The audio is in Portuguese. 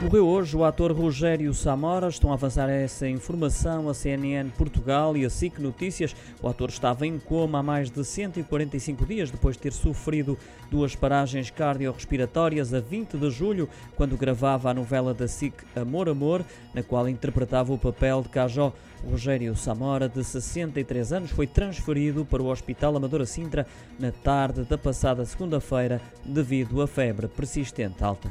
Morreu hoje o ator Rogério Samora. Estão a avançar essa informação a CNN Portugal e a SIC Notícias. O ator estava em coma há mais de 145 dias depois de ter sofrido duas paragens cardiorrespiratórias a 20 de julho, quando gravava a novela da SIC Amor Amor, na qual interpretava o papel de Cajó. Rogério Samora, de 63 anos, foi transferido para o Hospital Amadora Sintra na tarde da passada segunda-feira devido à febre persistente alta.